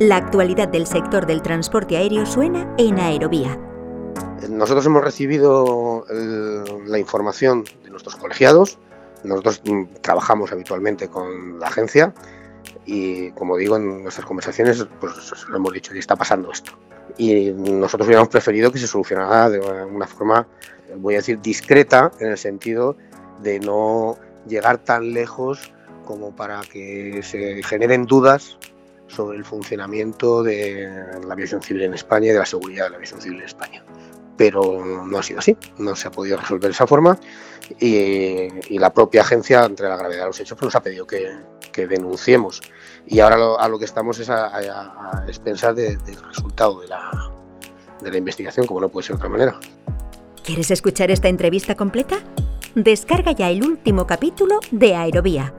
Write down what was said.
La actualidad del sector del transporte aéreo suena en Aerovía. Nosotros hemos recibido la información de nuestros colegiados. Nosotros mm, trabajamos habitualmente con la agencia y, como digo, en nuestras conversaciones pues, lo hemos dicho, y está pasando esto. Y nosotros hubiéramos preferido que se solucionara de una forma, voy a decir, discreta, en el sentido de no llegar tan lejos como para que se generen dudas sobre el funcionamiento de la aviación civil en España y de la seguridad de la aviación civil en España. Pero no ha sido así, no se ha podido resolver de esa forma y, la propia agencia, entre la gravedad de los hechos, pues nos ha pedido que, denunciemos. Y ahora a lo que estamos es a, a, expensar del resultado de la, de la investigación, como no puede ser de otra manera. ¿Quieres escuchar esta entrevista completa? Descarga ya el último capítulo de Aerovía